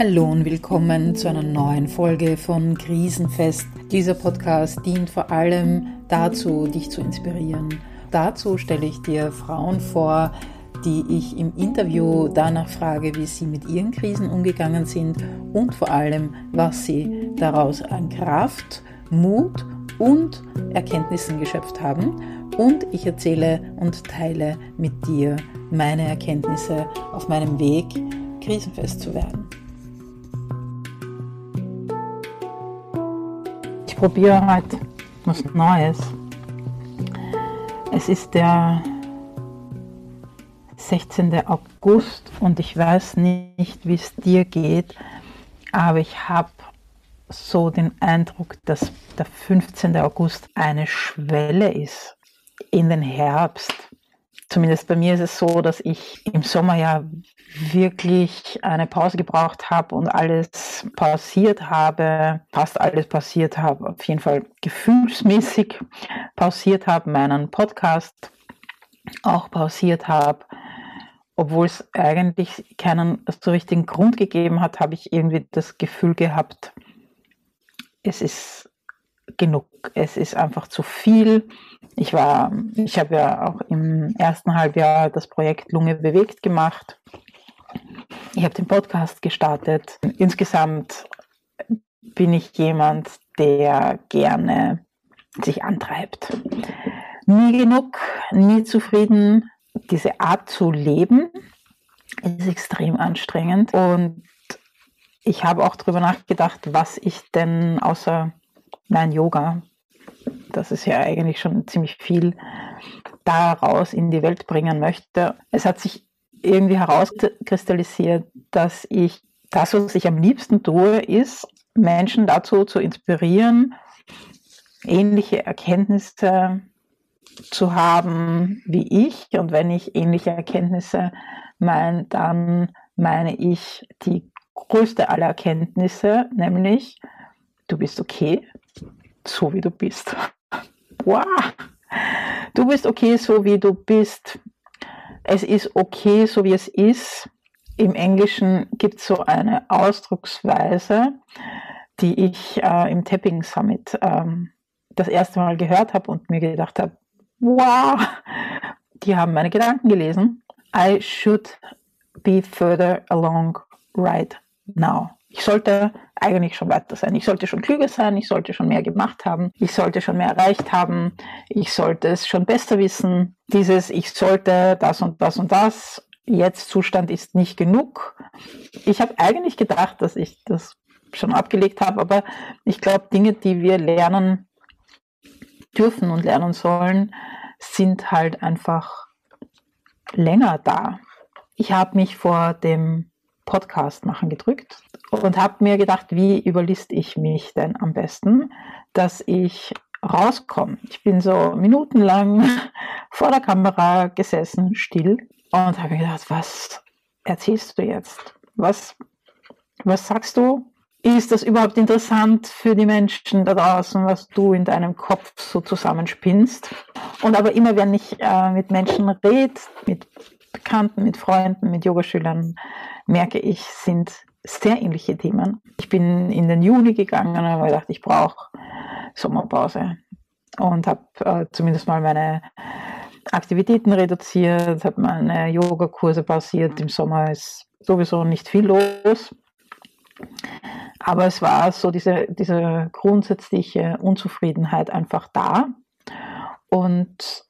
Hallo und willkommen zu einer neuen Folge von Krisenfest. Dieser Podcast dient vor allem dazu, dich zu inspirieren. Dazu stelle ich dir Frauen vor, die ich im Interview danach frage, wie sie mit ihren Krisen umgegangen sind und vor allem, was sie daraus an Kraft, Mut und Erkenntnissen geschöpft haben. Und ich erzähle und teile mit dir meine Erkenntnisse auf meinem Weg, krisenfest zu werden. Probiere heute was Neues. Es ist der 16. August und ich weiß nicht, wie es dir geht, aber ich habe so den Eindruck, dass der 15. August eine Schwelle ist in den Herbst. Zumindest bei mir ist es so, dass ich im Sommer ja wirklich eine Pause gebraucht habe und alles pausiert habe, fast alles pausiert habe, auf jeden Fall gefühlsmäßig pausiert habe, meinen Podcast auch pausiert habe. Obwohl es eigentlich keinen so richtigen Grund gegeben hat, habe ich irgendwie das Gefühl gehabt, es ist genug. Es ist einfach zu viel. Ich war, ich habe ja auch im ersten Halbjahr das Projekt Lunge bewegt gemacht ich habe den Podcast gestartet. Insgesamt bin ich jemand, der gerne sich antreibt. Nie genug, nie zufrieden. Diese Art zu leben ist extrem anstrengend und ich habe auch darüber nachgedacht, was ich denn außer mein Yoga, das ist ja eigentlich schon ziemlich viel, daraus in die Welt bringen möchte. Es hat sich irgendwie herauskristallisiert, dass ich das, was ich am liebsten tue, ist, Menschen dazu zu inspirieren, ähnliche Erkenntnisse zu haben wie ich. Und wenn ich ähnliche Erkenntnisse meine, dann meine ich die größte aller Erkenntnisse, nämlich du bist okay, so wie du bist. Wow! Du bist okay, so wie du bist es ist okay, so wie es ist. Im Englischen gibt es so eine Ausdrucksweise, die ich äh, im Tapping Summit ähm, das erste Mal gehört habe und mir gedacht habe, wow, die haben meine Gedanken gelesen. I should be further along right now. Ich sollte eigentlich schon weiter sein. Ich sollte schon klüger sein, ich sollte schon mehr gemacht haben, ich sollte schon mehr erreicht haben, ich sollte es schon besser wissen. Dieses Ich sollte das und das und das, jetzt Zustand ist nicht genug. Ich habe eigentlich gedacht, dass ich das schon abgelegt habe, aber ich glaube, Dinge, die wir lernen dürfen und lernen sollen, sind halt einfach länger da. Ich habe mich vor dem Podcast machen gedrückt und habe mir gedacht, wie überliste ich mich denn am besten, dass ich rauskomme. Ich bin so minutenlang vor der Kamera gesessen, still und habe gedacht, was erzählst du jetzt? Was, was sagst du? Ist das überhaupt interessant für die Menschen da draußen, was du in deinem Kopf so zusammenspinnst? Und aber immer, wenn ich äh, mit Menschen rede, mit Bekannten, mit Freunden, mit Yogaschülern, merke ich, sind sehr ähnliche Themen. Ich bin in den Juni gegangen und habe gedacht, ich brauche Sommerpause und habe äh, zumindest mal meine Aktivitäten reduziert, habe meine Yogakurse pausiert. Im Sommer ist sowieso nicht viel los. Aber es war so diese, diese grundsätzliche Unzufriedenheit einfach da. Und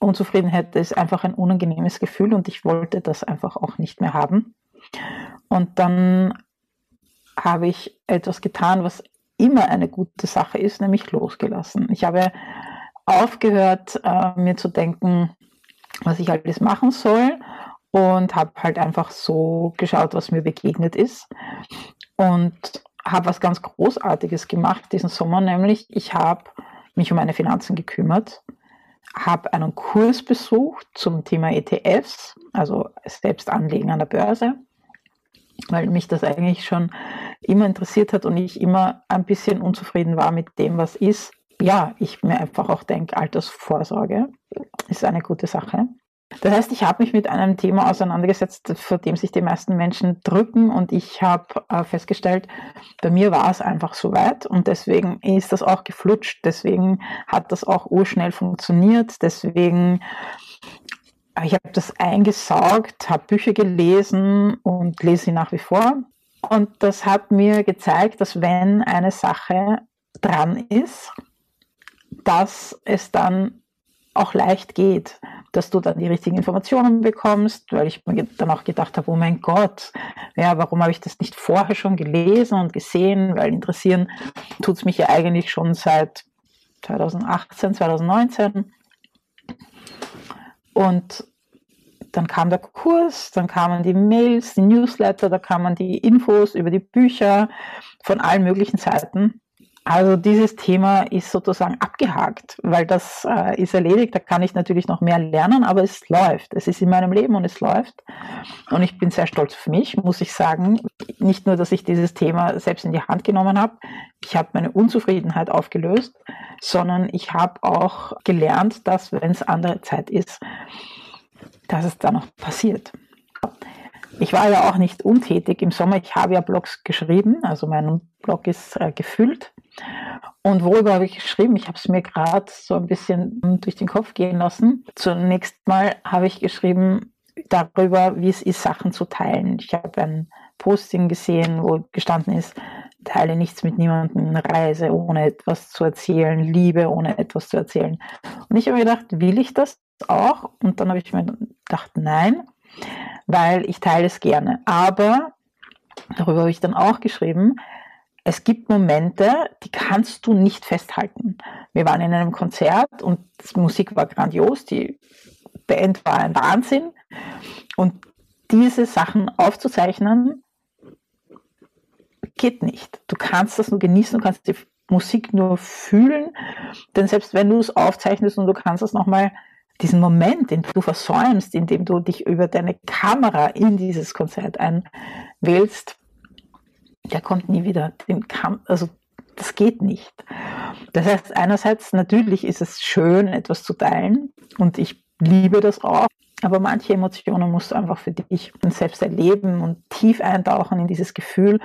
Unzufriedenheit ist einfach ein unangenehmes Gefühl und ich wollte das einfach auch nicht mehr haben. Und dann habe ich etwas getan, was immer eine gute Sache ist, nämlich losgelassen. Ich habe aufgehört, äh, mir zu denken, was ich alles machen soll und habe halt einfach so geschaut, was mir begegnet ist und habe was ganz Großartiges gemacht diesen Sommer, nämlich ich habe mich um meine Finanzen gekümmert habe einen Kurs besucht zum Thema ETFs, also Selbstanlegen an der Börse, weil mich das eigentlich schon immer interessiert hat und ich immer ein bisschen unzufrieden war mit dem, was ist. Ja, ich mir einfach auch denke, Altersvorsorge ist eine gute Sache. Das heißt, ich habe mich mit einem Thema auseinandergesetzt, vor dem sich die meisten Menschen drücken. Und ich habe äh, festgestellt, bei mir war es einfach so weit. Und deswegen ist das auch geflutscht, deswegen hat das auch urschnell funktioniert, deswegen äh, ich habe das eingesaugt, habe Bücher gelesen und lese sie nach wie vor. Und das hat mir gezeigt, dass wenn eine Sache dran ist, dass es dann auch leicht geht, dass du dann die richtigen Informationen bekommst, weil ich mir dann auch gedacht habe, oh mein Gott, ja, warum habe ich das nicht vorher schon gelesen und gesehen, weil interessieren tut es mich ja eigentlich schon seit 2018, 2019. Und dann kam der Kurs, dann kamen die Mails, die Newsletter, da kamen die Infos über die Bücher von allen möglichen Seiten. Also dieses Thema ist sozusagen abgehakt, weil das äh, ist erledigt. Da kann ich natürlich noch mehr lernen, aber es läuft. Es ist in meinem Leben und es läuft. Und ich bin sehr stolz auf mich, muss ich sagen. Nicht nur, dass ich dieses Thema selbst in die Hand genommen habe, ich habe meine Unzufriedenheit aufgelöst, sondern ich habe auch gelernt, dass, wenn es andere Zeit ist, dass es da noch passiert. Ich war ja auch nicht untätig im Sommer. Ich habe ja Blogs geschrieben, also mein Blog ist äh, gefüllt. Und worüber habe ich geschrieben? Ich habe es mir gerade so ein bisschen durch den Kopf gehen lassen. Zunächst mal habe ich geschrieben darüber, wie es ist, Sachen zu teilen. Ich habe ein Posting gesehen, wo gestanden ist, teile nichts mit niemandem, reise ohne etwas zu erzählen, liebe ohne etwas zu erzählen. Und ich habe mir gedacht, will ich das auch? Und dann habe ich mir gedacht, nein, weil ich teile es gerne. Aber darüber habe ich dann auch geschrieben, es gibt Momente, die kannst du nicht festhalten. Wir waren in einem Konzert und die Musik war grandios, die Band war ein Wahnsinn. Und diese Sachen aufzuzeichnen, geht nicht. Du kannst das nur genießen, du kannst die Musik nur fühlen, denn selbst wenn du es aufzeichnest und du kannst es nochmal, diesen Moment, den du versäumst, indem du dich über deine Kamera in dieses Konzert einwählst, der kommt nie wieder. Also das geht nicht. Das heißt, einerseits natürlich ist es schön, etwas zu teilen und ich liebe das auch, aber manche Emotionen musst du einfach für dich selbst erleben und tief eintauchen in dieses Gefühl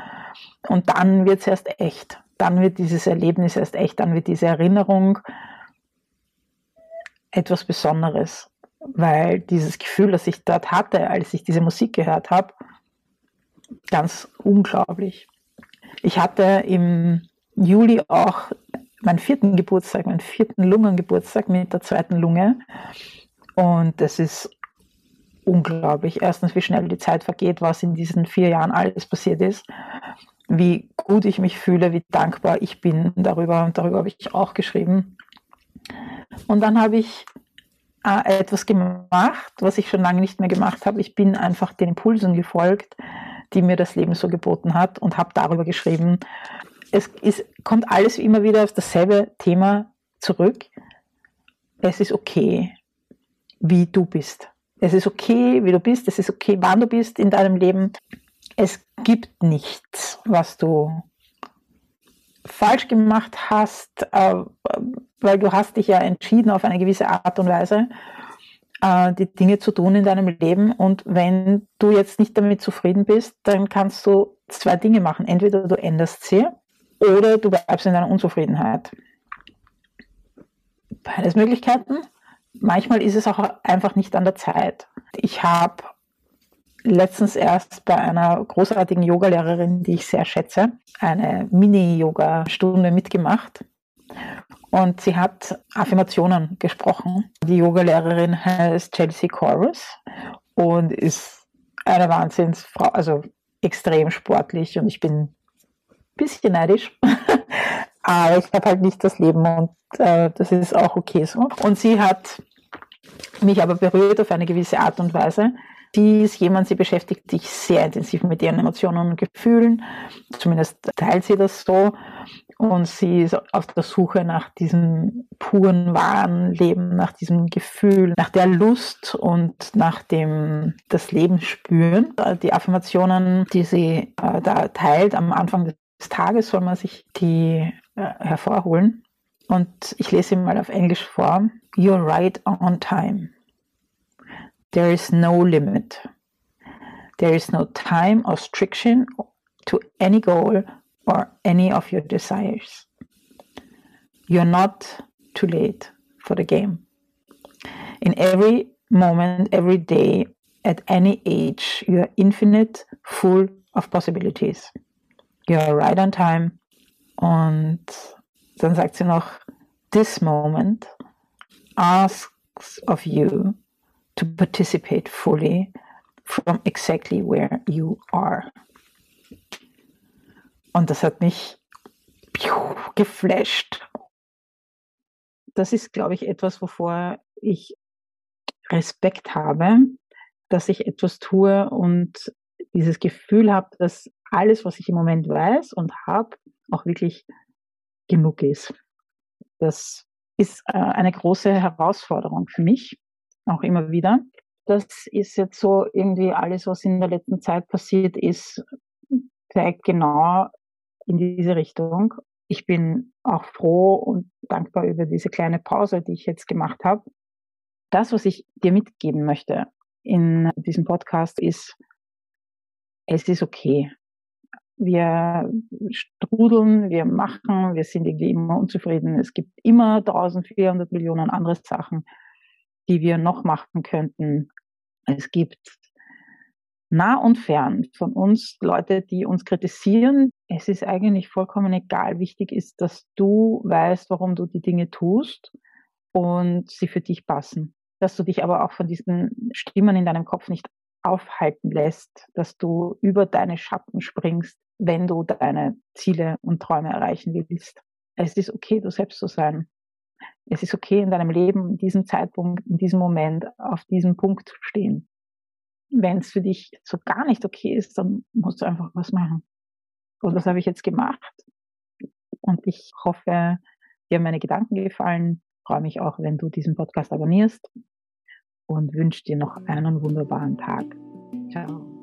und dann wird es erst echt. Dann wird dieses Erlebnis erst echt, dann wird diese Erinnerung etwas Besonderes, weil dieses Gefühl, das ich dort hatte, als ich diese Musik gehört habe, ganz unglaublich. Ich hatte im Juli auch meinen vierten Geburtstag, meinen vierten Lungengeburtstag mit der zweiten Lunge. Und es ist unglaublich. Erstens, wie schnell die Zeit vergeht, was in diesen vier Jahren alles passiert ist, wie gut ich mich fühle, wie dankbar ich bin darüber. Und darüber habe ich auch geschrieben. Und dann habe ich äh, etwas gemacht, was ich schon lange nicht mehr gemacht habe. Ich bin einfach den Impulsen gefolgt, die mir das Leben so geboten hat und habe darüber geschrieben. Es ist, kommt alles immer wieder auf dasselbe Thema zurück. Es ist okay, wie du bist. Es ist okay, wie du bist. Es ist okay, wann du bist in deinem Leben. Es gibt nichts, was du falsch gemacht hast, äh, weil du hast dich ja entschieden auf eine gewisse Art und Weise äh, die Dinge zu tun in deinem Leben. Und wenn du jetzt nicht damit zufrieden bist, dann kannst du zwei Dinge machen. Entweder du änderst sie oder du bleibst in deiner Unzufriedenheit. Beides Möglichkeiten. Manchmal ist es auch einfach nicht an der Zeit. Ich habe letztens erst bei einer großartigen Yogalehrerin, die ich sehr schätze, eine Mini-Yoga-Stunde mitgemacht. Und sie hat Affirmationen gesprochen. Die Yogalehrerin heißt Chelsea Corus und ist eine Wahnsinnsfrau, also extrem sportlich und ich bin ein bisschen neidisch. Aber ich habe halt nicht das Leben und äh, das ist auch okay so. Und sie hat mich aber berührt auf eine gewisse Art und Weise. Ist jemand, sie beschäftigt sich sehr intensiv mit ihren Emotionen und Gefühlen. Zumindest teilt sie das so. Und sie ist auf der Suche nach diesem puren, wahren Leben, nach diesem Gefühl, nach der Lust und nach dem das Leben spüren. Die Affirmationen, die sie äh, da teilt am Anfang des Tages, soll man sich die äh, hervorholen. Und ich lese sie mal auf Englisch vor. You're right on time. There is no limit. There is no time or restriction to any goal or any of your desires. You're not too late for the game. In every moment, every day, at any age, you are infinite, full of possibilities. You are right on time. Und dann sagt sie noch, this moment asks of you to participate fully from exactly where you are. Und das hat mich geflasht. Das ist, glaube ich, etwas, wovor ich Respekt habe, dass ich etwas tue und dieses Gefühl habe, dass alles, was ich im Moment weiß und habe, auch wirklich genug ist. Das ist äh, eine große Herausforderung für mich, auch immer wieder. Das ist jetzt so irgendwie alles, was in der letzten Zeit passiert ist, zeigt genau in diese Richtung. Ich bin auch froh und dankbar über diese kleine Pause, die ich jetzt gemacht habe. Das, was ich dir mitgeben möchte in diesem Podcast, ist, es ist okay. Wir strudeln, wir machen, wir sind irgendwie immer unzufrieden. Es gibt immer 1400 Millionen andere Sachen, die wir noch machen könnten. Es gibt nah und fern von uns Leute, die uns kritisieren. Es ist eigentlich vollkommen egal. Wichtig ist, dass du weißt, warum du die Dinge tust und sie für dich passen. Dass du dich aber auch von diesen Stimmen in deinem Kopf nicht aufhalten lässt, dass du über deine Schatten springst, wenn du deine Ziele und Träume erreichen willst. Es ist okay, du selbst zu sein. Es ist okay, in deinem Leben, in diesem Zeitpunkt, in diesem Moment, auf diesem Punkt zu stehen. Wenn es für dich so gar nicht okay ist, dann musst du einfach was machen. Und das habe ich jetzt gemacht. Und ich hoffe, dir haben meine Gedanken gefallen. Freue mich auch, wenn du diesen Podcast abonnierst und wünsche dir noch einen wunderbaren Tag. Ciao.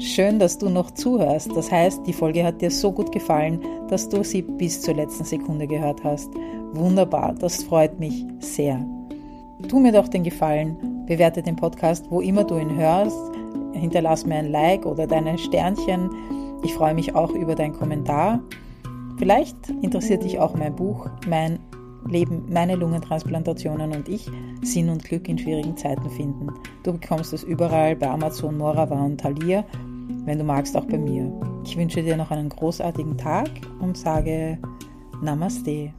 Schön, dass du noch zuhörst. Das heißt, die Folge hat dir so gut gefallen, dass du sie bis zur letzten Sekunde gehört hast. Wunderbar, das freut mich sehr. Tu mir doch den Gefallen, bewerte den Podcast, wo immer du ihn hörst, hinterlass mir ein Like oder deine Sternchen. Ich freue mich auch über deinen Kommentar. Vielleicht interessiert dich auch mein Buch, mein Leben, meine Lungentransplantationen und ich Sinn und Glück in schwierigen Zeiten finden. Du bekommst es überall bei Amazon, Morava und Thalia, wenn du magst auch bei mir. Ich wünsche dir noch einen großartigen Tag und sage Namaste.